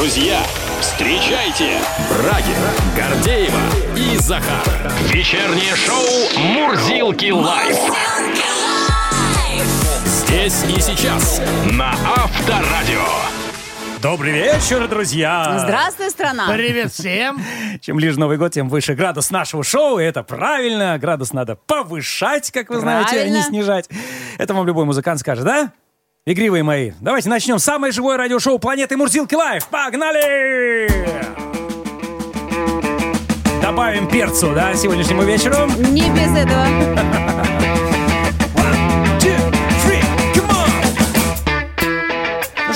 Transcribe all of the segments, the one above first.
Друзья, встречайте Брагина, Гордеева и Захар. Вечернее шоу «Мурзилки лайф». Здесь и сейчас на Авторадио. Добрый вечер, друзья! Здравствуй, страна! Привет всем! Чем ближе Новый год, тем выше градус нашего шоу, и это правильно. Градус надо повышать, как вы знаете, а не Правильно. снижать. Это вам любой музыкант скажет, да? Игривые мои. Давайте начнем. Самое живое радиошоу планеты Мурзилки Лайв. Погнали! Добавим перцу, да, сегодняшнему вечеру. Не без этого.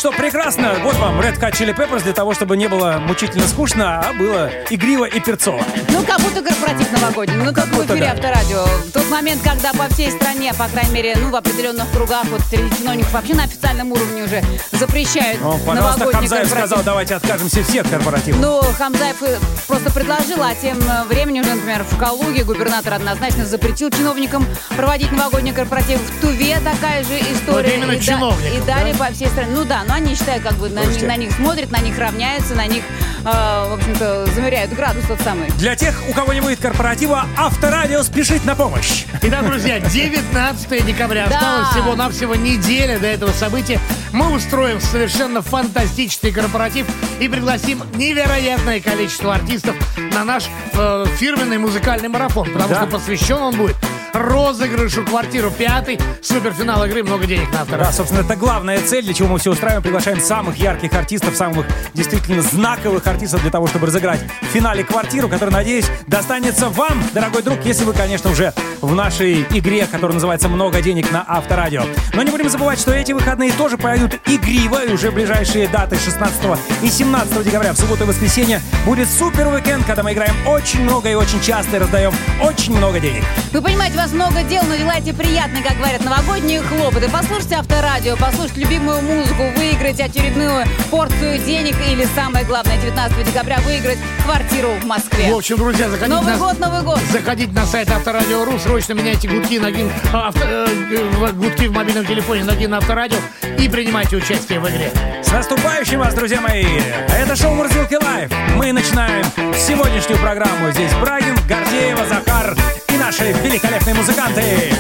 что, прекрасно. Вот вам Red Hot Chili Peppers для того, чтобы не было мучительно скучно, а было игриво и перцово. Ну, как будто корпоратив новогодний. Ну, как в будто эфире да. Авторадио. В тот момент, когда по всей стране, по крайней мере, ну, в определенных кругах, вот среди чиновников вообще на официальном уровне уже запрещают О, пожалуйста, новогодний Хамзаев корпоратив. сказал, давайте откажемся все от корпоративов. Ну, Хамзаев э, просто предложил, а тем э, временем уже, например, в Калуге губернатор однозначно запретил чиновникам проводить новогодний корпоратив. В Туве такая же история. Вот именно и, да- и далее по всей стране. Ну да, но они считают, как бы на, Слушайте. на них смотрят, на них равняются, на них, э, в общем-то, замеряют градус тот самый. Для тех, у кого не будет корпоратива, Авторадио спешит на помощь. Итак, друзья, 19 декабря. Да. Осталось всего-навсего неделя до этого события. Мы устроим совершенно фантастический корпоратив и пригласим невероятное количество артистов на наш э, фирменный музыкальный марафон. Потому Да. что посвящен он будет розыгрышу квартиру пятый, суперфинал игры «Много денег на автора». Да, собственно, это главная цель, для чего мы все устраиваем. Приглашаем самых ярких артистов, самых действительно знаковых артистов для того, чтобы разыграть в финале квартиру, которая, надеюсь, достанется вам, дорогой друг, если вы, конечно, уже в нашей игре, которая называется «Много денег» на Авторадио. Но не будем забывать, что эти выходные тоже пройдут игриво, и уже ближайшие даты 16 и 17 декабря, в субботу и воскресенье, будет супер уикенд, когда мы играем очень много и очень часто и раздаем очень много денег. Вы понимаете, у вас много дел, но делайте приятно, как говорят, новогодние хлопоты. Послушайте авторадио, послушайте любимую музыку, выиграть очередную порцию денег или, самое главное, 19 декабря выиграть квартиру в Москве. В общем, друзья, заходите Новый на... год, Новый год. Заходите на сайт Авторадио.ру, срочно меняйте гудки на гин... авто- э, э, гудки в мобильном телефоне на гин Авторадио и принимайте участие в игре. С наступающим вас, друзья мои! Это шоу «Мурзилки Лайв». Мы начинаем сегодняшнюю программу. Здесь Брагин, Гордеева, Захар и наши великолепные музыканты.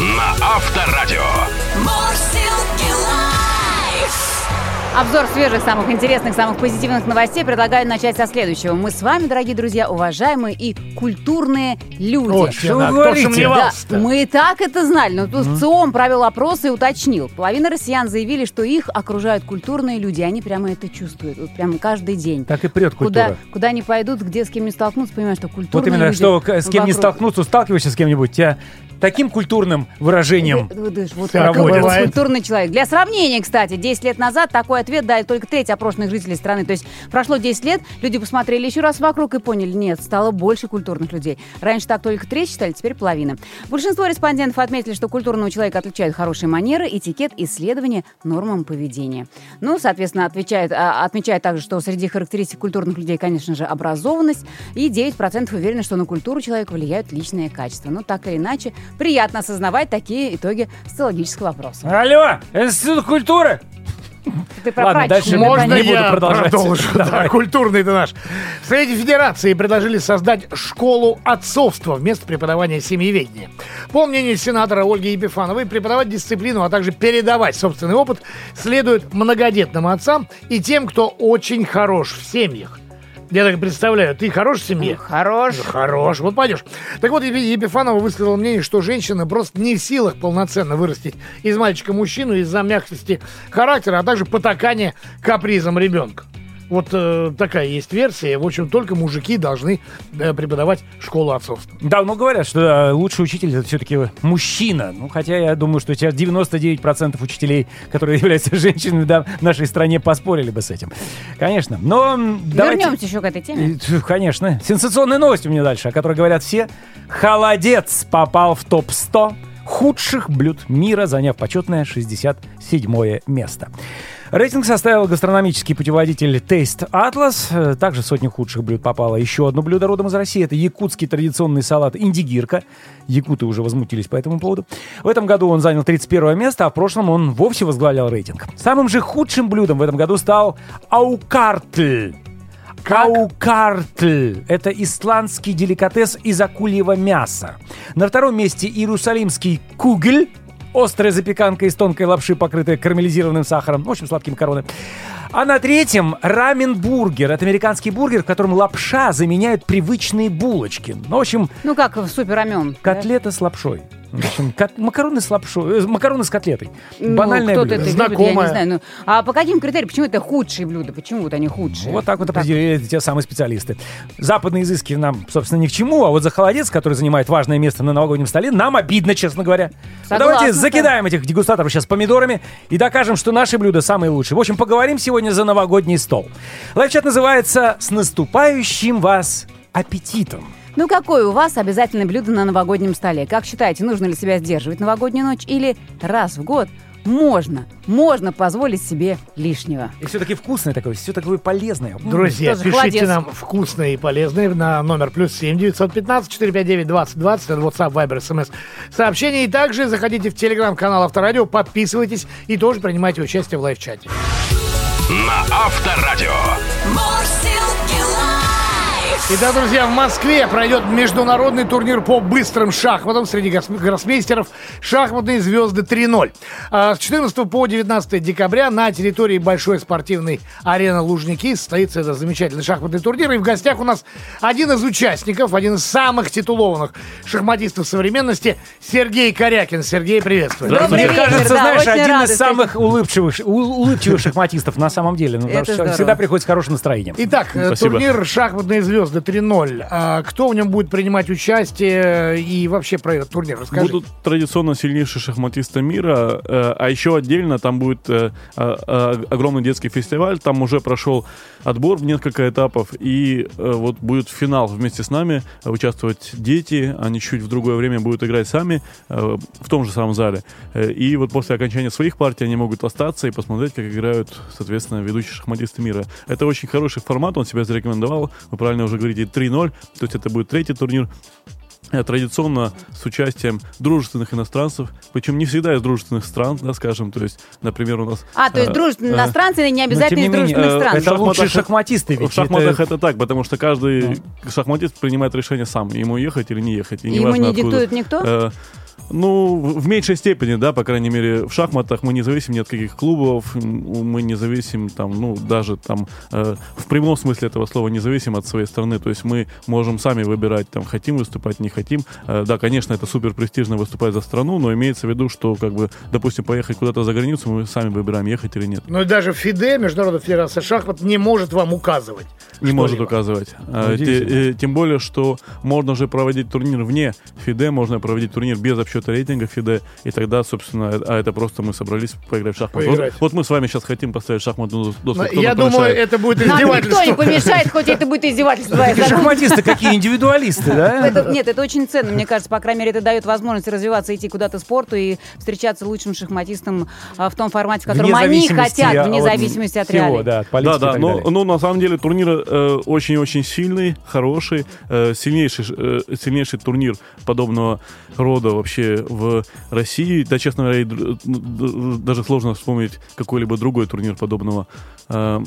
На Авторадио. Обзор свежих, самых интересных, самых позитивных новостей предлагаю начать со следующего. Мы с вами, дорогие друзья, уважаемые и культурные люди. О, Что вы говорите? Да, мы и так это знали, но тут ЦИОМ провел опрос и уточнил. Половина россиян заявили, что их окружают культурные люди, они прямо это чувствуют, вот прямо каждый день. Так и прет Куда, культура. куда ни пойдут, где с кем не столкнутся, понимаешь, что культурные Вот именно, люди что с кем не вокруг. столкнуться, сталкиваешься с кем-нибудь, тебя таким культурным выражением Вы- вы- вы- Вот бывает. культурный человек. Для сравнения, кстати, 10 лет назад такой ответ дали только треть опрошенных жителей страны. То есть прошло 10 лет, люди посмотрели еще раз вокруг и поняли, нет, стало больше культурных людей. Раньше так только треть считали, теперь половина. Большинство респондентов отметили, что культурного человека отличают хорошие манеры, этикет, исследование нормам поведения. Ну, соответственно, отвечает, а, отмечает также, что среди характеристик культурных людей, конечно же, образованность, и 9% уверены, что на культуру человека влияют личные качества. Ну, так или иначе, приятно осознавать такие итоги социологического опроса. Алло, Институт культуры? Ты про Ладно, дальше Можно не понятно. буду я продолжать. продолжу? Да, культурный ты наш. В Совете Федерации предложили создать школу отцовства вместо преподавания семьеведения. По мнению сенатора Ольги Епифановой, преподавать дисциплину, а также передавать собственный опыт следует многодетным отцам и тем, кто очень хорош в семьях. Я так представляю, ты хорош в семье? Хорош. Хорош, вот пойдешь. Так вот, Епи- Епифанова высказала мнение, что женщина просто не в силах полноценно вырастить из мальчика мужчину из-за мягкости характера, а также потакания капризом ребенка. Вот э, такая есть версия. В общем, только мужики должны э, преподавать школу отцовства. Да, ну говорят, что э, лучший учитель это все-таки мужчина. Ну, хотя я думаю, что сейчас 99% учителей, которые являются женщинами, да, в нашей стране поспорили бы с этим. Конечно. Но давайте... Вернемся еще к этой теме. Конечно. Сенсационная новость у меня дальше, о которой говорят все. Холодец попал в топ-100 худших блюд мира, заняв почетное 67 место. Рейтинг составил гастрономический путеводитель Taste Atlas. Э, Также в сотню худших блюд попало еще одно блюдо родом из России. Это якутский традиционный салат индигирка. Якуты уже возмутились по этому поводу. В этом году он занял 31 место, а в прошлом он вовсе возглавлял рейтинг. Самым же худшим блюдом в этом году стал аукартль. Аукартль – это исландский деликатес из акульего мяса. На втором месте иерусалимский кугель – острая запеканка из тонкой лапши, покрытая карамелизированным сахаром, в общем, сладкими короны. А на третьем рамен-бургер. Это американский бургер, в котором лапша заменяет привычные булочки. Ну, в общем, Ну как в супер рамен. котлета с лапшой. В общем, кот- макароны с лапшой, э, макароны с котлетой. Ну, Банальное блюдо. это любит, я Знакомое. не знаю. Ну, а по каким критериям? Почему это худшие блюда? Почему вот они худшие? Вот так вот определили те самые специалисты. Западные изыски нам, собственно, ни к чему, а вот за холодец, который занимает важное место на новогоднем столе, нам обидно, честно говоря. Согласна, давайте да. закидаем этих дегустаторов сейчас помидорами и докажем, что наши блюда самые лучшие. В общем, поговорим сегодня за новогодний стол. Лайфчат называется «С наступающим вас аппетитом». Ну какое у вас обязательное блюдо на новогоднем столе? Как считаете, нужно ли себя сдерживать новогоднюю ночь или раз в год можно, можно позволить себе лишнего? И все-таки вкусное такое, все такое полезное. Друзья, тоже пишите холодец. нам вкусные и полезные на номер плюс семь девятьсот пятнадцать четыре пять девять двадцать двадцать. Это WhatsApp, Viber, SMS сообщения. И также заходите в телеграм-канал Авторадио, подписывайтесь и тоже принимайте участие в лайв-чате. На Авторадио. Live. Итак, друзья, в Москве пройдет международный турнир по быстрым шахматам среди гроссмейстеров «Шахматные звезды 3.0». А С 14 по 19 декабря на территории большой спортивной арены Лужники состоится этот замечательный шахматный турнир. И в гостях у нас один из участников, один из самых титулованных шахматистов современности Сергей Карякин. Сергей, приветствую. Добрый Мне вечер, кажется, да, знаешь, один из самых улыбчивых, улыбчивых шахматистов на самом деле. Ну, потому что всегда приходит с хорошим настроением. Итак, э, Спасибо. турнир «Шахматные звезды 3.0». А Кто в нем будет принимать участие и вообще про этот турнир? Расскажи. Будут традиционно сильнейшие шахматисты мира, э, а еще отдельно там будет э, а- а- огромный детский фестиваль, там уже прошел отбор в несколько этапов, и э, вот будет финал вместе с нами э, участвовать дети, они чуть в другое время будут играть сами э, в том же самом зале. Э, И вот после окончания своих партий они могут остаться и посмотреть, как играют, соответственно, ведущие шахматисты мира. Это очень хороший формат, он себя зарекомендовал, вы правильно уже говорите, 3-0, то есть это будет третий турнир. Э, традиционно с участием дружественных иностранцев, причем не всегда из дружественных стран, да, скажем, то есть, например, у нас... А, то есть э, дружественные э, иностранцы не Но, обязательно из дружественных э, стран. Это лучшие шахматах- шахматисты, ведь в шахматах это- это... так, потому что каждый шахматист принимает решение сам, ему ехать или не ехать. И Ему не откуда. диктует никто? Э, ну, в меньшей степени, да, по крайней мере, в шахматах мы не зависим ни от каких клубов, мы не зависим там, ну, даже там, э, в прямом смысле этого слова, не зависим от своей страны, то есть мы можем сами выбирать, там, хотим выступать, не хотим. Э, да, конечно, это супер престижно выступать за страну, но имеется в виду, что, как бы, допустим, поехать куда-то за границу, мы сами выбираем, ехать или нет. Но и даже ФИДЕ, Международная Федерация шахмат, не может вам указывать. Не может указывать. А, Удивительно. те- э, Тем более, что можно же проводить турнир вне ФИДЕ, можно проводить турнир без обсчета рейтинга ФИДЕ, и тогда, собственно, э- а это просто мы собрались поиграть в шахматы. Вот, вот мы с вами сейчас хотим поставить шахматную доску. Я думаю, помешает? это будет Нам никто не издевательство. помешает, хоть это будет издевательство. шахматисты какие индивидуалисты, да? Нет, это очень ценно, мне кажется, по крайней мере, это дает возможность развиваться, идти куда-то спорту и встречаться лучшим шахматистом а, в том формате, в котором они хотят, вне зависимости от реалий. да, Да, но, ну, на самом деле турнир э, очень-очень сильный, хороший, э, сильнейший, сильнейший турнир подобного рода вообще в России. Да, честно говоря, даже сложно вспомнить какой-либо другой турнир подобного э,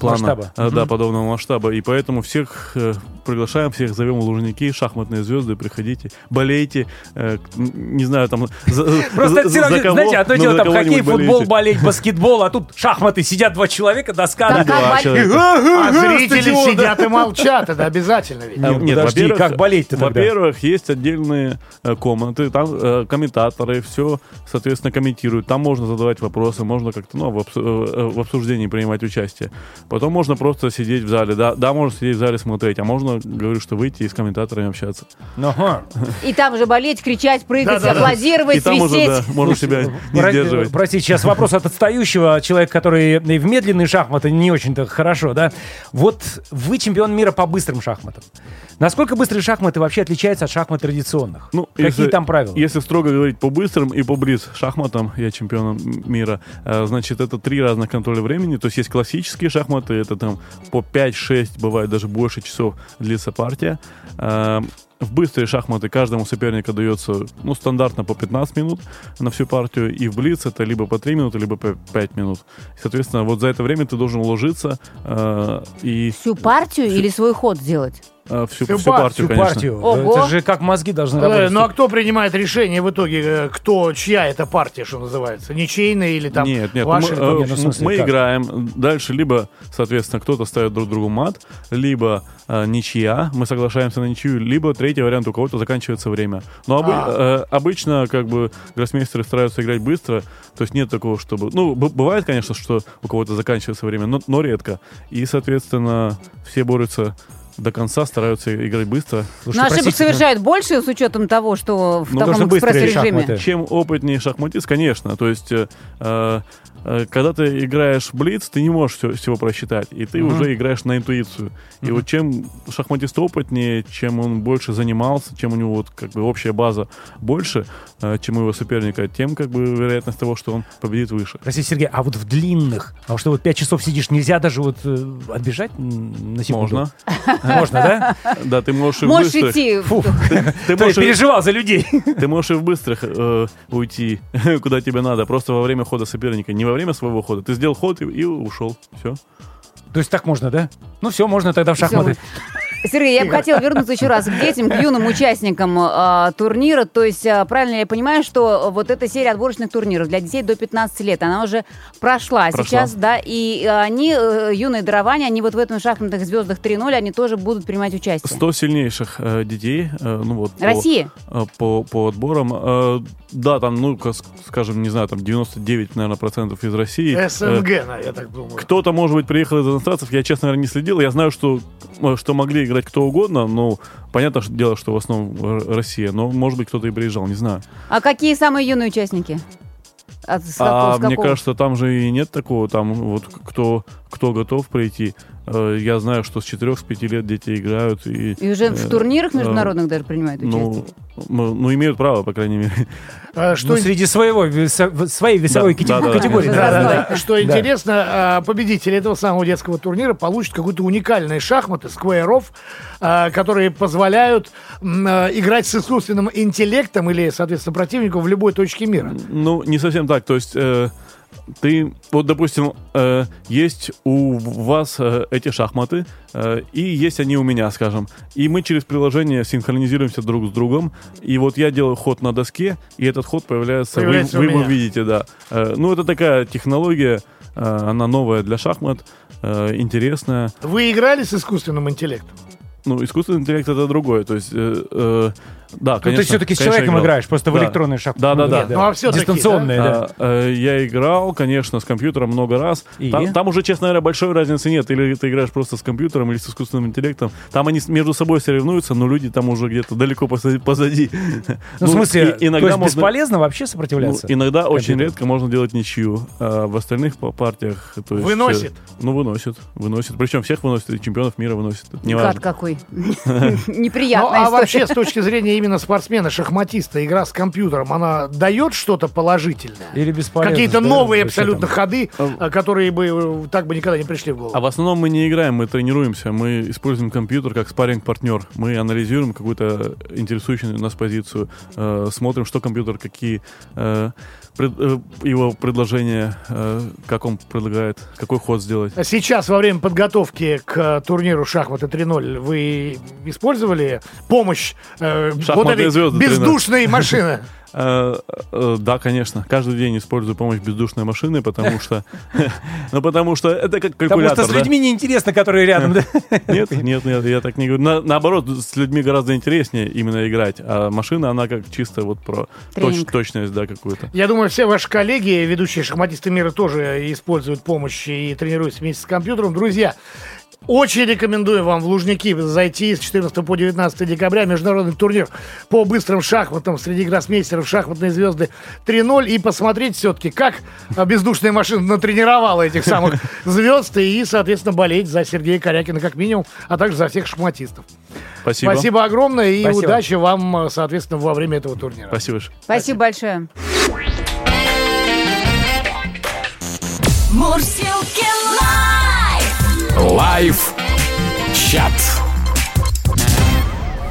плана. Масштаба. Э, Да, подобного масштаба. И поэтому всех э, приглашаем, всех зовем в Лужники, шахматные звезды, приходите, болейте, э, не знаю, там... за- Просто за- за кого, знаете, одно но дело там хоккей, футбол, болеть, баскетбол, а тут шахматы, сидят два человека, доска. Да, да, как Два болеть? человека. А зрители сидят и молчат, это обязательно ведь. Нет, подожди, как болеть-то тогда? Во-первых, есть отдельные э, комнаты, там комментаторы все, соответственно, комментируют. Там можно задавать вопросы, можно как-то ну, в обсуждении принимать участие. Потом можно просто сидеть в зале. Да, да, можно сидеть в зале смотреть, а можно, говорю, что выйти и с комментаторами общаться. Ага. И там уже болеть, кричать, прыгать, Да-да-да. аплодировать, и там уже, свистеть. да, можно себя не Про- сдерживать. Простите, сейчас вопрос от отстающего человека, который и в медленные шахматы не очень-то хорошо, да? Вот вы чемпион мира по быстрым шахматам. Насколько быстрые шахматы вообще отличаются от шахмат традиционных? Ну, Какие если- там правила? если строго говорить по быстрым и по блиц шахматам, я чемпион мира, э, значит, это три разных контроля времени. То есть есть классические шахматы, это там по 5-6, бывает даже больше часов длится партия. Э, В быстрые шахматы каждому сопернику дается, ну, стандартно по 15 минут на всю партию, и в блиц это либо по 3 минуты, либо по 5 минут. Соответственно, вот за это время ты должен уложиться э, и Всю партию или свой ход сделать? Э, всю, Всю всю партию, Всю конечно. партию. Ого. Это же как мозги должны Э, работать. Ну а кто принимает решение в итоге, э, кто, чья это партия, что называется? Ничейная или там нет, нет, ваши? мы, э, Не, ну, смысле, мы как? играем. Дальше либо, соответственно, кто-то ставит друг другу мат, либо э, ничья, мы соглашаемся на ничью, либо третий вариант, у кого-то заканчивается время. Но обы- А. э, обычно, как бы, гроссмейстеры стараются играть быстро, то есть нет такого, чтобы... Ну, б- бывает, конечно, что у кого-то заканчивается время, но, но редко. И, соответственно, все борются до конца, стараются играть быстро. Слушайте, Но ошибок простите, совершают больше с учетом того, что в Ну, таком экспресс-режиме. Чем опытнее шахматист, конечно. То есть, э, э, э, когда ты играешь в блиц, ты не можешь всё- всего просчитать, и ты уже играешь на интуицию. И вот чем шахматист опытнее, чем он больше занимался, чем у него вот как бы общая база больше, э, чем у его соперника, тем как бы вероятность того, что он победит выше. Простите, Сергей, а вот в длинных, а вот что вот 5 часов сидишь, нельзя даже вот э, отбежать на секунду? Можно. Можно, да? Да, ты можешь и Можешь быстрых... идти. Ты То можешь, переживал за людей. ты можешь и в быстрых э, уйти, куда тебе надо, просто во время хода соперника, не во время своего хода. Ты сделал ход и, и ушел. Все. То есть так можно, да? Ну все, можно тогда в шахматы. Сергей, я бы хотела вернуться еще раз к детям, к юным участникам э, турнира. То есть, э, правильно я понимаю, что вот эта серия отборочных турниров для детей до 15 лет, она уже прошла, Прошла. сейчас, да, и э, они, э, юные дарования, они вот в этом шахматных звездах 3.0, они тоже будут принимать участие. 100 сильнейших э, детей, э, ну вот, по- России? э, по, по отборам. Э, да, там, ну, ка- скажем, не знаю, там 99, наверное, процентов из России. Э, СНГ, на- я так думаю. Кто-то, может быть, приехал из иностранцев, я, честно говоря, не следил. Я знаю, что, э, что могли играть кто угодно, но понятно что дело, что в основном Россия, но, может быть, кто-то и приезжал, не знаю. А какие самые юные участники? От- с А какого- мне какого? кажется, там же и нет такого, там вот кто, кто готов прийти. Э, Я знаю, что с 4-5 лет дети играют. И, И уже в э, турнирах э, международных даже принимают участие? Ну, ну, имеют право, по крайней мере. А, Что Ну, среди своего, своей весовой Да, кате- да, да, категории. Да, Да, да. Что Да. интересно, а, победитель этого самого детского турнира получит какие-то уникальные шахматы, сквайров, а, которые позволяют а, играть с искусственным интеллектом или, соответственно, противником в любой точке мира. Ну, не совсем так. То есть э, ты, вот, допустим, э, есть у вас э, эти шахматы, э, и есть они у меня, скажем. И мы через приложение синхронизируемся друг с другом. И вот я делаю ход на доске, и этот ход появляется, вы- Появляется у вы, его видите, да. Э, ну, это такая технология, э, она новая для шахмат, э, интересная. Вы играли с искусственным интеллектом? Ну, искусственный интеллект это другое. То есть, э, э, да, Ну, конечно. ты все-таки с человеком играл. играешь, просто в Да. электронные шахматы. Да, да, да. Ну, а всё-таки, Дистанционные, да. А, я играл, конечно, с компьютером много раз. И? Там, там уже, честно говоря, большой разницы нет. Или ты играешь просто с компьютером, или с искусственным интеллектом. Там они между собой соревнуются, но люди там уже где-то далеко позади. позади. Ну, в смысле, и- иногда то есть можно- бесполезно вообще ну, сопротивляться? иногда очень редко можно делать ничью. А в остальных па- партиях... То есть, Выносит? э, Ну, выносит. Выносит. Причем всех выносит, и чемпионов мира выносит. Гад какой. Ну, Неприятная а история. вообще, с точки зрения именно спортсмена, шахматиста, игра с компьютером, она дает что-то положительное? Или бесполезно? Какие-то да, новые абсолютно там? ходы, а, которые бы э, так бы никогда не пришли в голову. А в основном мы не играем, мы тренируемся. Мы используем компьютер как спарринг-партнер. Мы анализируем какую-то интересующую нас позицию, э, смотрим, что компьютер, какие э, пред- э, его предложения, э, как он предлагает, какой ход сделать. Сейчас, во время подготовки к э, турниру «Шахматы 3.0», вы использовали помощь э, вот «Шахматные этой звезды 3.0». бездушной машины? Э, э, Да, конечно. Каждый день использую помощь бездушной машины, потому что... Ну, потому что это как Потому калькулятор, что с людьми неинтересно, которые рядом, да? Нет, нет, нет, я так не говорю. На- наоборот, с людьми гораздо интереснее именно играть. А машина, она как чисто вот про точность, да, какую-то. Я думаю, все ваши коллеги, ведущие шахматисты мира, тоже используют помощь и тренируются вместе с компьютером. Друзья, Очень рекомендую вам в Лужники зайти с 14 по 19 декабря. Международный турнир по быстрым шахматам среди гроссмейстеров «Шахматные звезды 3.0» и посмотреть все-таки, как бездушная машина натренировала этих самых звезд и, соответственно, болеть за Сергея Корякина как минимум, а также за всех шахматистов. Спасибо. Спасибо огромное и Спасибо. удачи вам, соответственно, во время этого турнира. Спасибо. Ш- Спасибо большое. Live. Chat.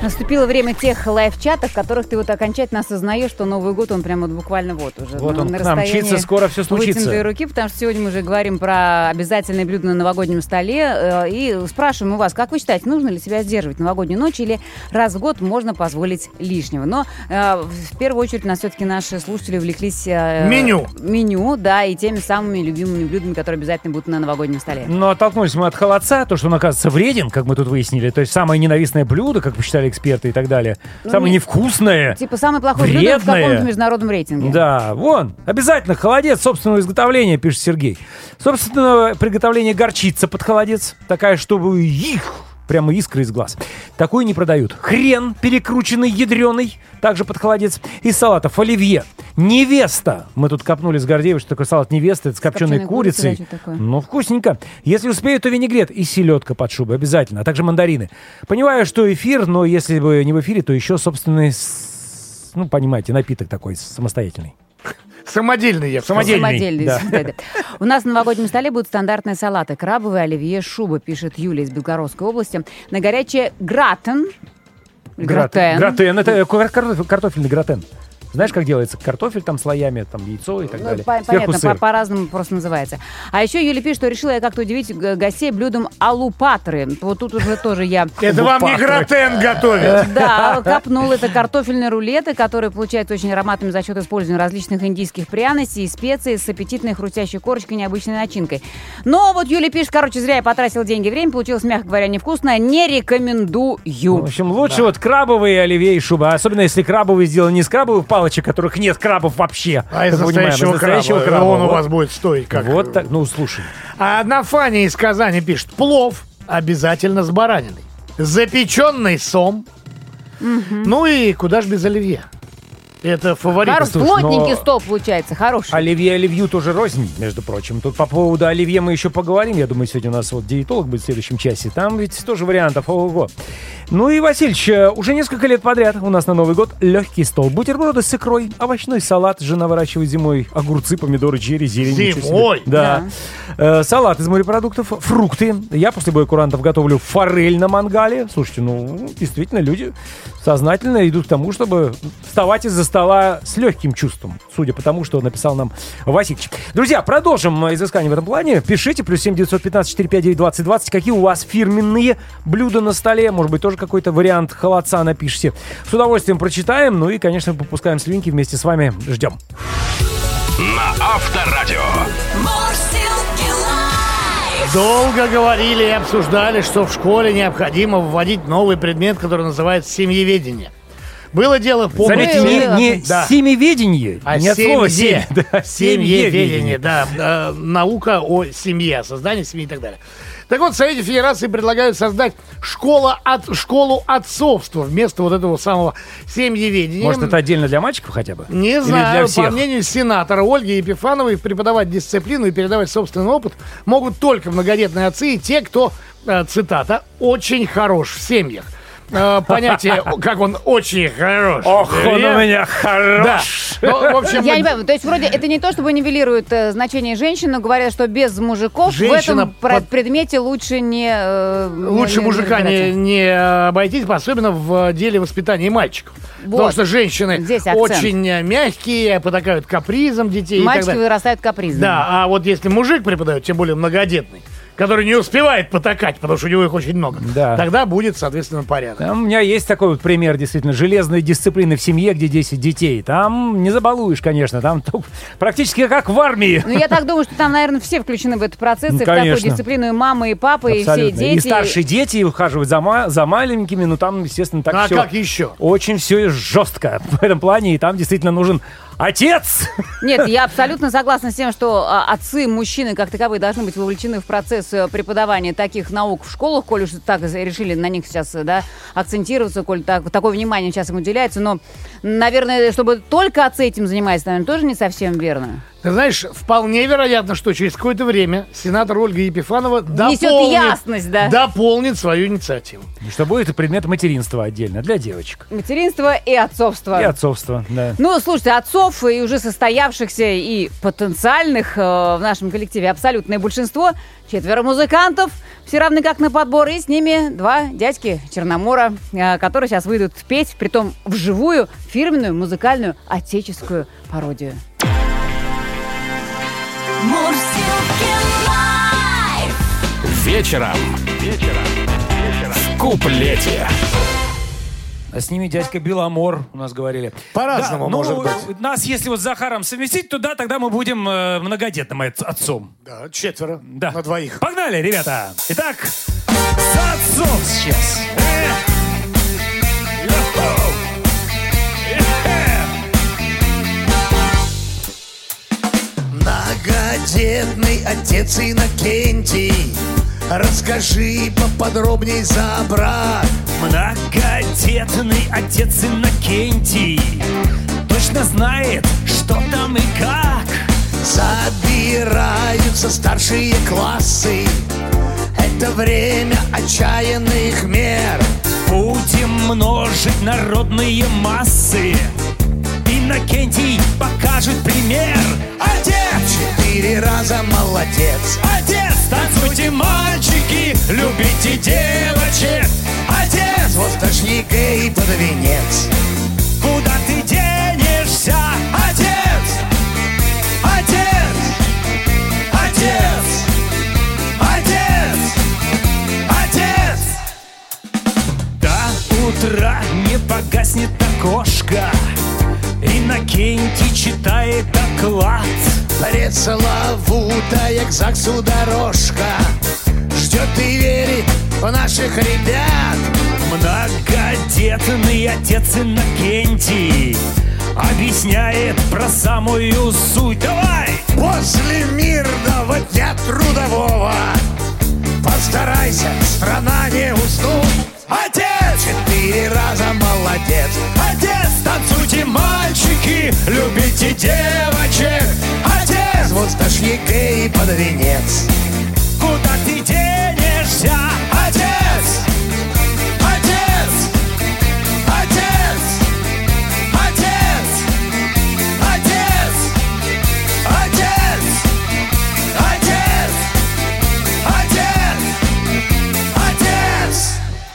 Наступило время тех лайв-чатов, в которых ты вот окончательно осознаешь, что Новый год, он прямо вот буквально вот уже. Вот на- он на к нам мчится, скоро все случится. Руки, потому что сегодня мы уже говорим про обязательные блюда на новогоднем столе. э, И спрашиваем у вас, как вы считаете, нужно ли себя сдерживать новогоднюю ночь или раз в год можно позволить лишнего? Но э, в первую очередь нас все-таки наши слушатели увлеклись... э, Меню. Меню, да, и теми самыми любимыми блюдами, которые обязательно будут на новогоднем столе. Но оттолкнулись мы от холодца, то, что он оказывается вреден, как мы тут выяснили. То есть самое ненавистное блюдо, как посчитали эксперты и так далее. Самое не- невкусное. Типа самое плохое блюдо в Вредное. каком-то международном рейтинге. Да, вон, обязательно холодец собственного изготовления, пишет Сергей. Собственного приготовления горчица под холодец, такая, чтобы их прямо искры из глаз. Такую не продают. Хрен перекрученный, ядреный, также под холодец. Из салатов оливье. Невеста. Мы тут копнули с Гордеевой, что такое салат невесты. Это с копченой копченой курицей. Ну, вкусненько. Если успею, то винегрет и селедка под шубой обязательно, а также мандарины. Понимаю, что эфир, но если бы не в эфире, то еще собственный, ну, понимаете, напиток такой самостоятельный. Самодельный я. Самодельный. Самодельный. да. да, да. У нас на новогоднем столе будут стандартные салаты. Крабовые, оливье, шуба, пишет Юлия из Белгородской области. На горячее гратен. Гратен. Гратен. Это кар- картофель- картофельный гратен. Знаешь, как делается картофель там слоями, там яйцо и так Ну, далее. по- Сверху понятно, сыр. по- по-разному просто называется. А еще Юля пишет, что решила я как-то удивить гостей блюдом алупатры. Вот тут уже тоже я... Это вам не гратен готовят. Да, копнул это картофельные рулеты, которые получаются очень ароматными за счет использования различных индийских пряностей и специй с аппетитной хрустящей корочкой и необычной начинкой. Но вот Юля пишет, короче, зря я потратил деньги и время, получилось, мягко говоря, невкусно. Не рекомендую. В общем, лучше вот крабовые оливье и шуба. Особенно, если крабовые сделаны не из крабовых палочек, которых нет крабов вообще. А из мы понимаем, настоящего, из настоящего краба. краба. Он у Вот. вас будет стоить как... Вот так, ну слушай. А одна Фаня из Казани пишет. Плов обязательно с бараниной. Запеченный сом. Ну и куда ж без оливье? Это фаворит. Хорош, слушай, плотненький но- стол получается, хороший. Оливье оливью тоже рознь, между прочим. Тут по поводу оливье мы еще поговорим. Я думаю, сегодня у нас вот диетолог будет в следующем часе. Там ведь тоже вариантов. Ого. Ну и, Васильевич, э, уже несколько лет подряд у нас на Новый год легкий стол. Бутерброды с икрой, овощной салат. Жена выращивает зимой огурцы, помидоры, черри, зелень. Зимой? Да. Э, салат из морепродуктов, фрукты. Я после боя курантов готовлю форель на мангале. Слушайте, ну, действительно, люди сознательно идут к тому, чтобы вставать из-за стола с легким чувством, судя по тому, что написал нам Васильевич. Друзья, продолжим изыскание в этом плане. Пишите, плюс 7 915 459 2020, какие у вас фирменные блюда на столе. Может быть, тоже какой-то вариант холодца напишите. С удовольствием прочитаем. Ну и, конечно, попускаем слюнки вместе с вами. Ждем. На Авторадио. Долго говорили и обсуждали, что в школе необходимо вводить новый предмет, который называется семьеведение. Было дело, помните... Заметьте, Было. не, не Да. семиведение, А не от слова семье. семь, да, Семьеведение, да. э, Наука о семье, создание семьи и так далее. Так вот, в Совете Федерации предлагают создать школа от, школу отцовства вместо вот этого самого семьеведения. Может, это отдельно для мальчиков хотя бы? Не Или знаю, для по всех? мнению сенатора Ольги Епифановой, преподавать дисциплину и передавать собственный опыт могут только многодетные отцы и те, кто, э, цитата, очень хорош в семьях. Э, Понятие, как он очень хорош. Ох, он у меня Да. хорош. Ну, в общем, Я не понимаю, то есть вроде это не то, чтобы нивелирует э, значение женщин, но говорят, что без мужиков в этом под- предмете лучше не... э, Лучше не- мужика не, разбираться. не обойтись, особенно в деле воспитания мальчиков. Потому Вот. что женщины Здесь акцент. очень э, мягкие, потакают капризом детей и так Мальчики далее. вырастают капризными. Да, а вот если мужик преподает, тем более многодетный, который не успевает потакать, потому что у него их очень много, Да. тогда будет, соответственно, порядок. Там у меня есть такой вот пример, действительно, железной дисциплины в семье, где 10 детей. Там не забалуешь, конечно, там практически как в армии. Ну, я так думаю, что там, наверное, все включены в этот процесс, Ну, и в такую дисциплину и мама, и папа, и все Абсолютно. дети. И старшие дети ухаживают за, ма- за маленькими, ну там, естественно, так Ну, а все как еще? очень все жестко в этом плане, и там действительно нужен отец. Нет, я абсолютно согласна с тем, что а, отцы, мужчины, как таковые, должны быть вовлечены в процесс э, преподавания таких наук в школах, коль уж так решили на них сейчас э, да, акцентироваться, коль так, такое внимание сейчас им уделяется. Но, наверное, чтобы только отцы этим занимаются, наверное, тоже не совсем верно. Ты знаешь, вполне вероятно, что через какое-то время сенатор Ольга Епифанова дополнит, ясность, да. дополнит свою инициативу. Что будет предмет материнства отдельно для девочек. Материнство и отцовство. И отцовство, да. Ну, слушайте, отцов и уже состоявшихся и потенциальных э, в нашем коллективе абсолютное большинство. Четверо музыкантов, все равны как на подбор. И с ними два дядьки Черномора, э, которые сейчас выйдут петь, притом вживую, фирменную музыкальную отеческую пародию. Вечером. Вечером. В куплете. А с ними дядька Беломор, у нас говорили. По-разному, Да, ну, может быть. Нас, если вот с Захаром совместить, то да, тогда мы будем э, многодетным от- отцом. Да, четверо Да. на двоих. Погнали, ребята. Итак, с отцом сейчас. Э. Йо-хо. Многодетный отец Иннокентий Расскажи поподробней за брак. Многодетный отец Иннокентий Точно знает, что там и как. Забираются старшие классы. Это время отчаянных мер. Будем множить народные массы. Иннокентий покажет пример. Отец! Четыре раза молодец Отец! Танцуйте, мальчики, любите девочек Отец! Вот дошли гей под венец Куда ты денешься? Отец! Отец! Отец! Отец! Отец! До утра не погаснет окошко Иннокентий читает доклад. Пресловутая к ЗАГСу дорожка. Ждет и верит в наших ребят. Многодетный отец Иннокентий Объясняет про самую суть. Давай! После мирного дня трудового Постарайся, страна не уснуть. Отец! Четыре раза молодец под венец Куда ты денешься? Отец! Отец! Отец! Отец! Отец! Отец! Отец! Отец! Отец!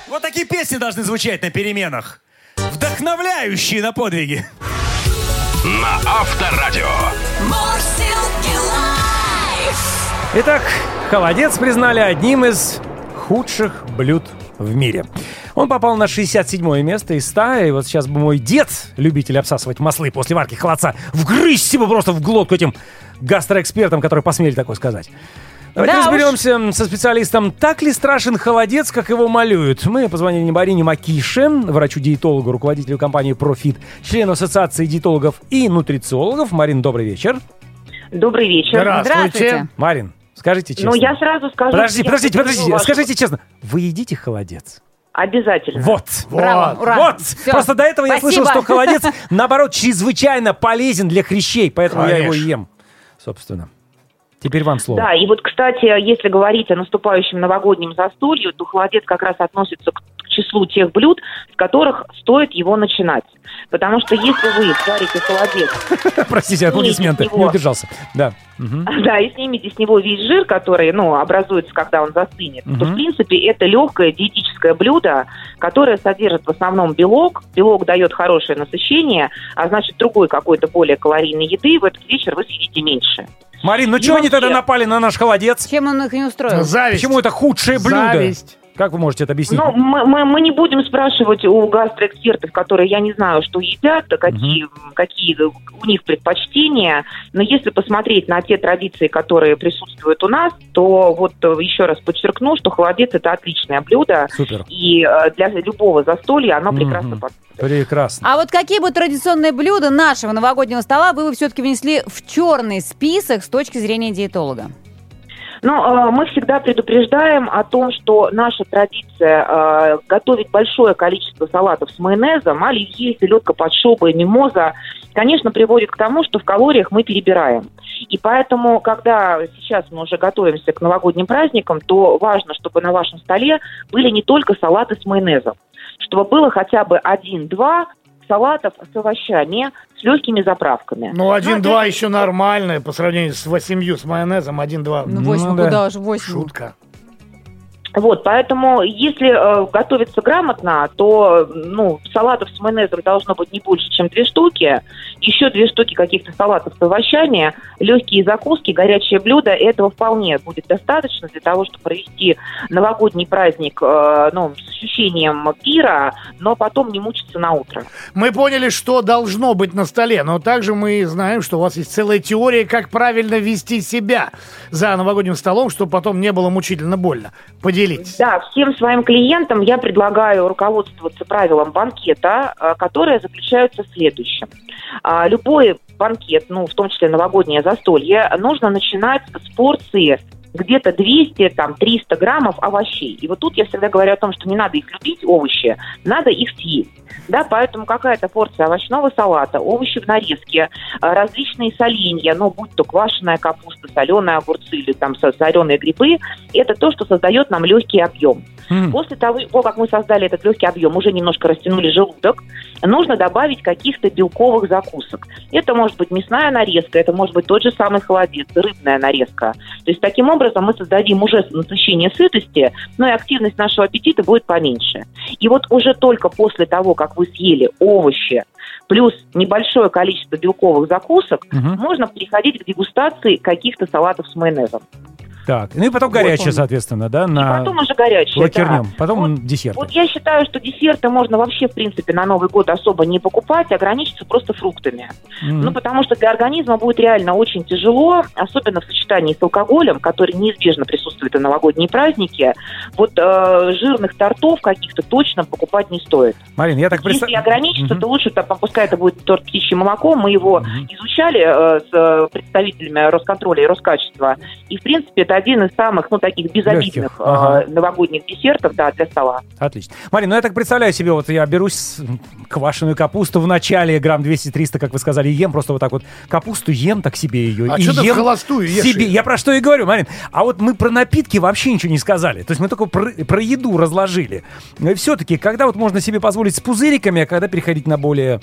Вот такие песни должны звучать на переменах. Вдохновляющие на подвиги. На Авторадио. Итак, холодец признали одним из худших блюд в мире. Он попал на 67 место из 100, и вот сейчас бы мой дед, любитель обсасывать маслы после варки холодца, вгрызть его просто в глотку этим гастроэкспертам, которые посмели такое сказать. Давайте Да уж. разберемся со специалистом, так ли страшен холодец, как его малюют. Мы позвонили не Марине Макише, врачу-диетологу, руководителю компании «Профит», члену Ассоциации диетологов и нутрициологов. Марин, добрый вечер. Добрый вечер. Здравствуйте. Марин, скажите честно. Ну, я сразу скажу... Подожди, я подождите, подождите. вашу- Скажите честно, вы едите холодец? Обязательно. Вот. Браво, ура. Вот. Всё. Просто до этого я Спасибо. слышал, что холодец, наоборот, чрезвычайно полезен для хрящей, поэтому я его Конечно. ем. Собственно. Теперь вам слово. Да, и вот, кстати, если говорить о наступающем новогоднем застолье, то холодец как раз относится к числу тех блюд, с которых стоит его начинать. Потому что если вы сварите холодец, Простите, аплодисменты. Снимите Не удержался. Да. Мгм. да, и снимете с него весь жир, который, ну, образуется, когда он застынет, то, Мгм. в принципе, это легкое диетическое блюдо, которое содержит в основном белок. Белок дает хорошее насыщение, а значит, другой какой-то более калорийной еды в этот вечер вы съедите меньше. Марин, ну чего они тогда напали на наш холодец? Чем он их не устроил? Зависть. Почему это худшее блюдо? Зависть. Как вы можете это объяснить? Ну, мы, мы, мы не будем спрашивать у гастроэкспертов, которые я не знаю, что едят, какие, какие у них предпочтения. Но если посмотреть на те традиции, которые присутствуют у нас, то вот э, еще раз подчеркну, что холодец это отличное блюдо. Супер. И э, для любого застолья оно прекрасно Мгм. подходит. Прекрасно. А вот какие бы традиционные блюда нашего новогоднего стола вы бы все-таки внесли в черный список с точки зрения диетолога? Но э, мы всегда предупреждаем о том, что наша традиция э, готовить большое количество салатов с майонезом, оливье, селедка под шубой, мимоза, конечно, приводит к тому, что в калориях мы перебираем. И поэтому, когда сейчас мы уже готовимся к новогодним праздникам, то важно, чтобы на вашем столе были не только салаты с майонезом, чтобы было хотя бы один-два салатов с овощами, с легкими заправками. Ну, один-два опять- еще нормально по сравнению с восемью с майонезом. Один-два. Ну, Ну, восемь, да. куда уже восемь? Шутка. Вот, поэтому, если э, готовиться грамотно, то, ну, салатов с майонезом должно быть не больше, чем две штуки. Еще две штуки каких-то салатов с овощами, легкие закуски, горячее блюдо. Этого вполне будет достаточно для того, чтобы провести новогодний праздник, э, ну, с ощущением пира, но потом не мучиться на утро. Мы поняли, что должно быть на столе, но также мы знаем, что у вас есть целая теория, как правильно вести себя за новогодним столом, чтобы потом не было мучительно больно. Поделитесь. Да, всем своим клиентам я предлагаю руководствоваться правилом банкета, э, которое заключается в следующем. А, Любой банкет, ну, в том числе новогоднее застолье, нужно начинать с порции где-то 200, там, 300 граммов овощей. И вот тут я всегда говорю о том, что не надо их любить, овощи, надо их съесть. Да, поэтому какая-то порция овощного салата, овощи в нарезке, э, различные соленья, ну, будь то квашеная капуста, соленые огурцы или там соленые грибы, это то, что создает нам легкий объем. М. После того, как мы создали этот легкий объем, уже немножко растянули желудок, нужно добавить каких-то белковых закусок. Это может быть мясная нарезка, это может быть тот же самый холодец, рыбная нарезка. То есть таким образом мы создадим уже насыщение сытости, но и активность нашего аппетита будет поменьше. И вот уже только после того, как вы съели овощи, плюс небольшое количество белковых закусок, Мгм. можно переходить к дегустации каких-то салатов с майонезом. Так, ну и потом Вот горячее, он. соответственно, да, И на потом уже горячее. лакернем. да. Потом Вот десерт. Вот я считаю, что десерты можно вообще, в принципе, на Новый год особо не покупать, ограничиться просто фруктами. Мгм. Ну, потому что для организма будет реально очень тяжело, особенно в сочетании с алкоголем, который неизбежно присутствует и в новогодние праздники. Вот э, жирных тортов каких-то точно покупать не стоит. Марин, я так Если представляю... ограничиться, то лучше, там, пускай это будет торт птичье молоко. Мы его изучали э, с э, представителями Росконтроля и Роскачества. И, в принципе, это один из самых, ну, таких безобидных Легких, э, ага. новогодних десертов, да, для стола. Отлично. Марин, ну я так представляю себе, вот я беру с- квашеную капусту в начале, грамм 200-300, как вы сказали, ем просто вот так вот капусту, ем так себе ее. А и что ты в ем холостую ешь себе. Я про что и говорю, Марин. А вот мы про напитки вообще ничего не сказали. То есть мы только про, про еду разложили. Все-таки, когда вот можно себе позволить с пузыриками, а когда переходить на более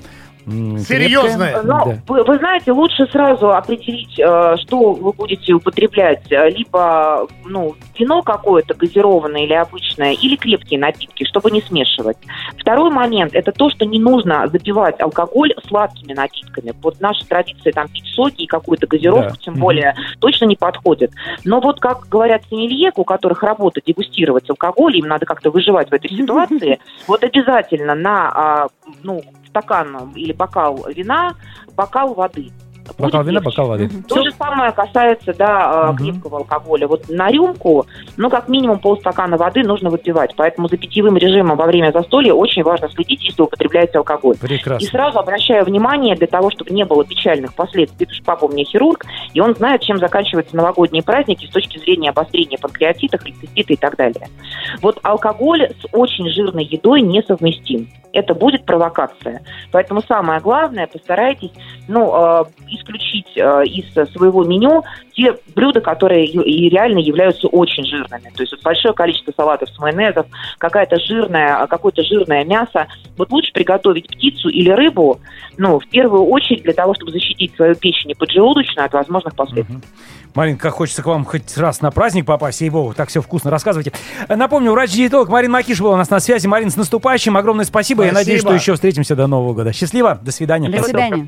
Серьезное. Но Да. вы, вы знаете, лучше сразу определить, э, что вы будете употреблять. Э, Либо ну, вино какое-то газированное или обычное, или крепкие напитки, чтобы не смешивать. Второй момент – это то, что не нужно запивать алкоголь сладкими напитками. Вот наша традиция там пить соки и какую-то газировку, Да. тем более, точно не подходит. Но вот, как говорят сомелье, у которых работа дегустировать алкоголь, им надо как-то выживать в этой ситуации, вот обязательно на а, ну, стакан или бокал вина, бокал воды. Бокал вина, бокал воды. То же самое касается, да, крепкого алкоголя. Вот на рюмку, ну, как минимум полстакана воды нужно выпивать. Поэтому за питьевым режимом во время застолья очень важно следить, если вы употребляете алкоголь. И Прекрасно. сразу обращаю внимание для того, чтобы не было печальных последствий, потому что папа у меня хирург, и он знает, чем заканчиваются новогодние праздники с точки зрения обострения панкреатита, холецистита и так далее. Вот алкоголь с очень жирной едой несовместим. Это будет провокация. Поэтому самое главное, постарайтесь ну, э, исключить э, из своего меню те блюда, которые и реально являются очень жирными. То есть вот большое количество салатов с майонезом, какая-то жирная, какое-то жирное мясо. Вот лучше приготовить птицу или рыбу, ну, в первую очередь для того, чтобы защитить свою печень и поджелудочную от возможных последствий. Марин, как хочется к вам хоть раз на праздник попасть, ей богу, так все вкусно рассказывайте. Напомню, врач-диетолог Марин Макиш был у нас на связи. Марин, с наступающим, огромное спасибо. Я надеюсь, что Спасибо. еще встретимся до Нового года. Счастливо, до свидания. До свидания.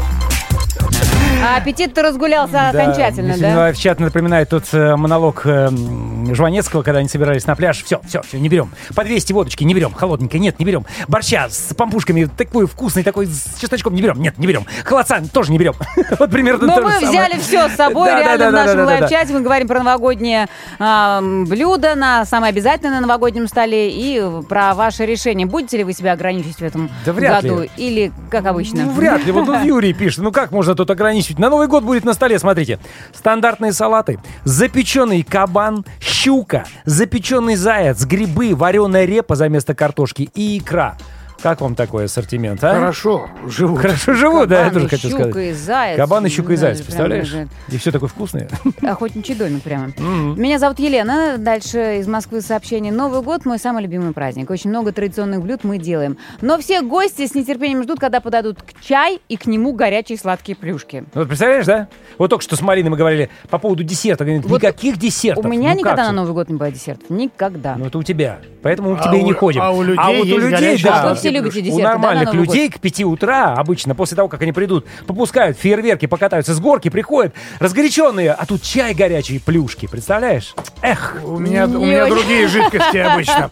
А аппетит-то разгулялся Да, окончательно, да? В чат напоминает тот э, монолог э, м, Жванецкого, когда они собирались на пляж. Все, все, все, не берем. По 200 водочки не берем. Холодненькой, нет, не берем. Борща с пампушками, такой вкусный, такой с чесночком не берем. Нет, не берем. Холодца тоже не берем. Вот примерно Но мы взяли все с собой, реально в нашем лайв-чате. Мы говорим про новогодние блюда, на самое обязательное на новогоднем столе и про ваше решение. Будете ли вы себя ограничивать в этом году? ли. Или как обычно? Ну, вряд ли. Вот Юрий пишет. Ну, как можно тут ограничивать? На Новый год будет на столе, смотрите. Стандартные салаты. Запеченный кабан, щука, запеченный заяц, грибы, вареная репа за место картошки и икра. Как вам такой ассортимент, а? Хорошо, живу. Хорошо живу, да, я тоже хочу щука сказать. и заяц. Кабан и щука и Да, заяц, представляешь? И все такое вкусное. Охотничий домик прямо. Меня зовут Елена. Дальше из Москвы сообщение. Новый год – мой самый любимый праздник. Очень много традиционных блюд мы делаем. Но все гости с нетерпением ждут, когда подадут к чай и к нему горячие сладкие плюшки. Вот представляешь, да? Вот только что с Мариной мы говорили по поводу десерта. Говорит, Вот никаких десертов. У меня Ну, никогда на? Новый год не бывает десертов. Никогда. Ну, это у тебя. Поэтому мы к А тебе и не у- ходим. а у людей вот у есть людей, да. Вы все любите У десерты, да, на нормальных людей к 5 утра, обычно после того, как они придут, попускают фейерверки, покатаются с горки, приходят разгоряченные, а тут чай горячий, плюшки. Представляешь? Эх. У меня, у меня другие жидкости обычно.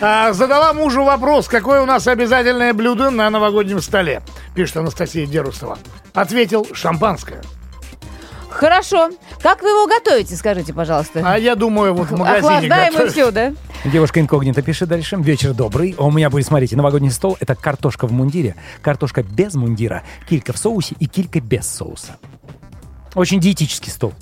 А, задала мужу вопрос, какое у нас обязательное блюдо на новогоднем столе, пишет Анастасия Дерусова. Ответил шампанское. Хорошо. Как вы его готовите, скажите, пожалуйста? А я думаю, вот в магазине Охлаждаем и все, да? Девушка инкогнито пишет дальше. Вечер добрый. А у меня будет, смотрите, новогодний стол. Это картошка в мундире, картошка без мундира, килька в соусе и килька без соуса. Очень диетический стол.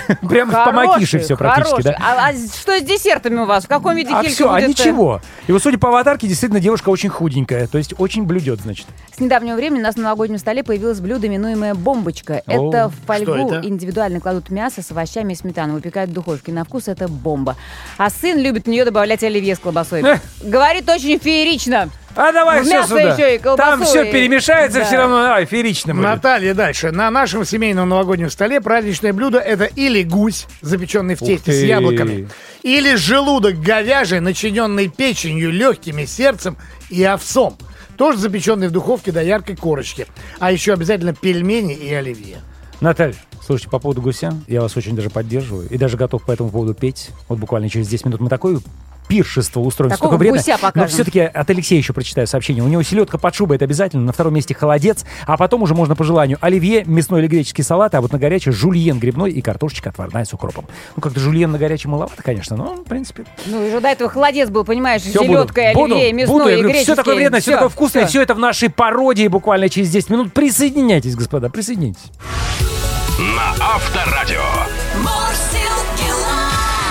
Прям по Хороший, макише все практически, хороший. да? А, а что с десертами у вас? В каком виде А килька все, а будет, э? ничего. И вот судя по аватарке, действительно девушка очень худенькая. То есть очень блюдет, значит. С недавнего времени у нас на новогоднем столе появилось блюдо, именуемое бомбочка. О, это в фольгу это? индивидуально кладут мясо с овощами и сметаной, выпекают в духовке. На вкус это бомба. А сын любит в нее добавлять оливье с колбасой. Эх. Говорит очень феерично. А давай В все мясо сюда. еще и Там все и- перемешается Да. все равно. Давай, феерично будет. Наталья дальше. На нашем семейном новогоднем столе праздничное блюдо это или гусь, запеченный в тесте с яблоками, или желудок говяжий, начиненный печенью, легкими, сердцем и овсом. Тоже запеченный в духовке до яркой корочки. А еще обязательно пельмени и оливье. Наталья, слушайте, по поводу гуся, я вас очень даже поддерживаю. И даже готов по этому поводу петь. Вот буквально через 10 минут мы такое пиршество устроим. Такого гуся Но покажем. все-таки от Алексея еще прочитаю сообщение. У него селедка под шубой, это обязательно. На втором месте холодец. А потом уже можно по желанию оливье, мясной или греческий салат, а вот на горячее жульен грибной и картошечка отварная с укропом. Ну, как-то жульен на горячее маловато, конечно, но, в принципе, Ну, уже до этого холодец был, понимаешь, все селедка, буду. оливье, буду, мясной буду. Я и говорю, греческий. все такое вредное, все, Всё, такое вкусное, всё. все это в нашей пародии буквально через 10 минут. Присоединяйтесь, господа, присоединяйтесь. На Авторадио.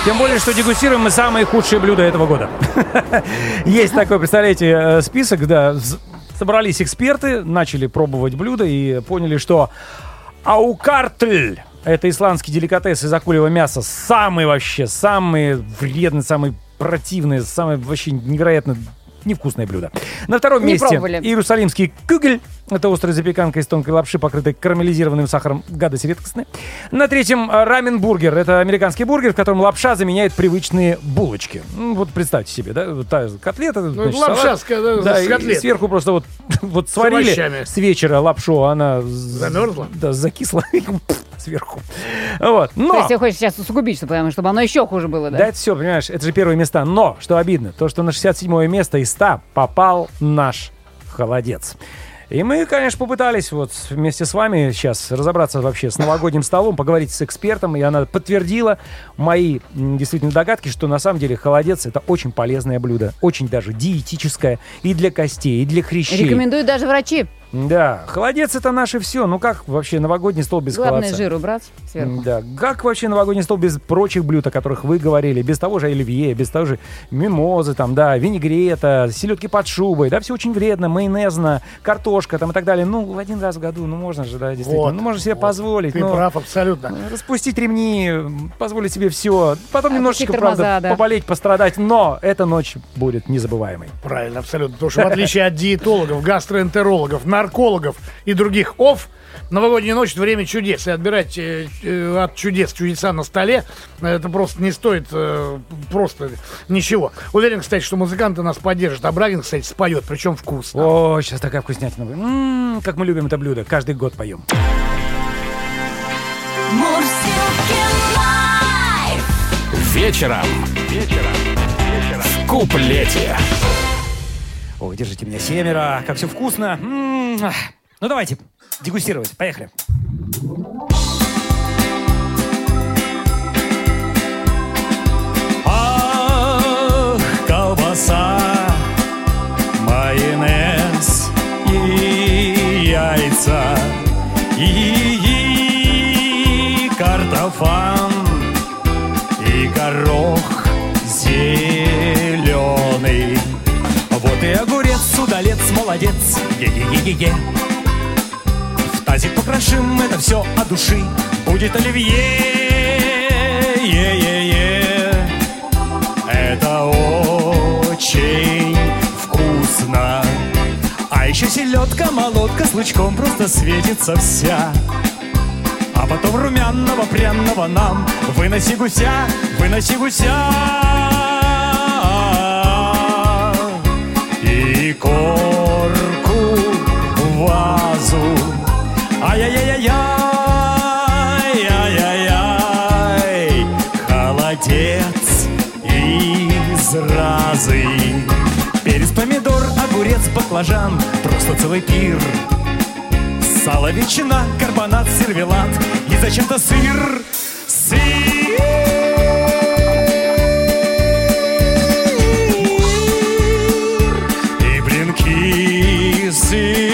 Тем более, что дегустируем мы самые худшие блюда этого года. Есть такой, представляете, э, список, да. Собрались эксперты, начали пробовать блюда и поняли, что аукартль это исландский деликатес из акулевого мяса. Самый вообще, самый вредный, самый противный, самое вообще невероятно невкусное блюдо. На втором Не месте пробовали. иерусалимский кюгель. Это острая запеканка из тонкой лапши, покрытой карамелизированным сахаром. Гадость редкостная. На третьем э, рамен-бургер. Это американский бургер, в котором лапша заменяет привычные булочки. Ну, вот представьте себе, да, вот та котлета. значит, Ну, лапша салат. с ко- да, с и котлет. сверху просто вот, вот сварили овощами. с вечера лапшу, а она... Замерзла? Да, закисла сверху. Вот. Но... То есть ты хочешь сейчас усугубить, чтобы, чтобы оно еще хуже было, да? Да, это все, понимаешь, это же первые места. Но, что обидно, то, что на 67 место из 100 попал наш холодец. И мы, конечно, попытались вот вместе с вами сейчас разобраться вообще с новогодним столом, поговорить с экспертом, и она подтвердила мои действительно догадки, что на самом деле холодец это очень полезное блюдо, очень даже диетическое и для костей, и для хрящей. Рекомендуют даже врачи. Да, холодец это наше все. Ну как вообще новогодний стол без Главное холодца? жир убрать сверху. Да, как вообще новогодний стол без прочих блюд, о которых вы говорили, без того же оливье, без того же мимозы, там, да, винегрета, селедки под шубой, да, все очень вредно, майонезно, картошка там и так далее. Ну, в один раз в году, ну, можно же, да, действительно, Вот, ну, можно себе вот. позволить. Ты ну, прав абсолютно. Распустить ремни, позволить себе все, потом Опустить немножечко, тормоза, правда, да. поболеть, пострадать, но эта ночь будет незабываемой. Правильно, абсолютно. Потому что в отличие от диетологов, гастроэнтерологов, наркологов и других ов. Новогодняя ночь – время чудес. И отбирать э, э, от чудес чудеса на столе э, – это просто не стоит э, просто ничего. Уверен, кстати, что музыканты нас поддержат. А Брагин, кстати, споет, причем вкусно. О, сейчас такая вкуснятина. М-м, как мы любим это блюдо. Каждый год поем. Вечером. Вечером. Вечером. В куплете. О, держите меня семеро, как все вкусно. М-м-м. Ну давайте, дегустировать, поехали. Ах, колбаса, майонез и яйца, и, и картофан, и горох зеленый. Вот и огурец, удалец, молодец, е-е-е-е-е. В тазик покрошим это все от души, будет оливье, е-е-е. Это очень вкусно. А еще селедка, молотка с лучком просто светится вся. А потом румяного, пряного нам Выноси гуся, выноси гуся Корку в вазу. Ай-яй-яй-яй Ай-яй-яй Холодец из разы. Перец, помидор, огурец, баклажан Просто целый пир. Сало, ветчина, карбонат, сервелат И зачем-то сыр. Сыр блинки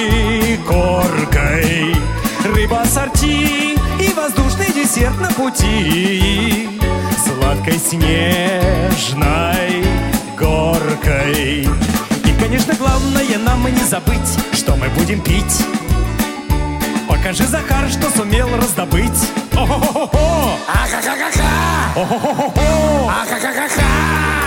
с икоркой Рыба ассорти И воздушный десерт на пути Сладкой снежной горкой И, конечно, главное нам и не забыть Что мы будем пить Покажи, Захар, что сумел раздобыть. О-хо-хо-хо! О-хо-хо-хо!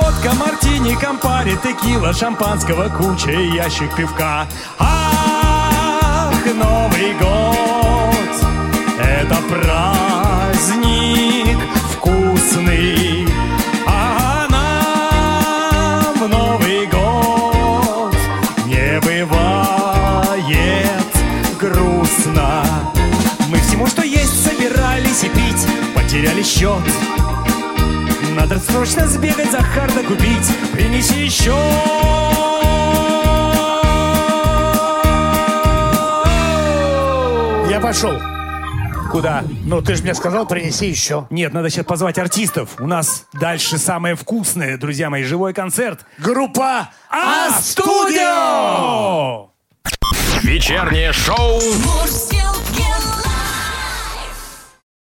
Водка, мартини, компари, текила, шампанского, куча и ящик пивка. Ах, Новый год, это праздник вкусный. А нам в Новый год не бывает грустно. Мы всему, что есть, собирались и пить, потеряли счет. Надо срочно сбегать, Захар, купить. Принеси еще. Я пошел. Куда? Ну, ты же мне сказал, принеси еще. Нет, надо сейчас позвать артистов. У нас дальше самое вкусное, друзья мои, живой концерт. Группа А-студио! Вечернее шоу Мурзилки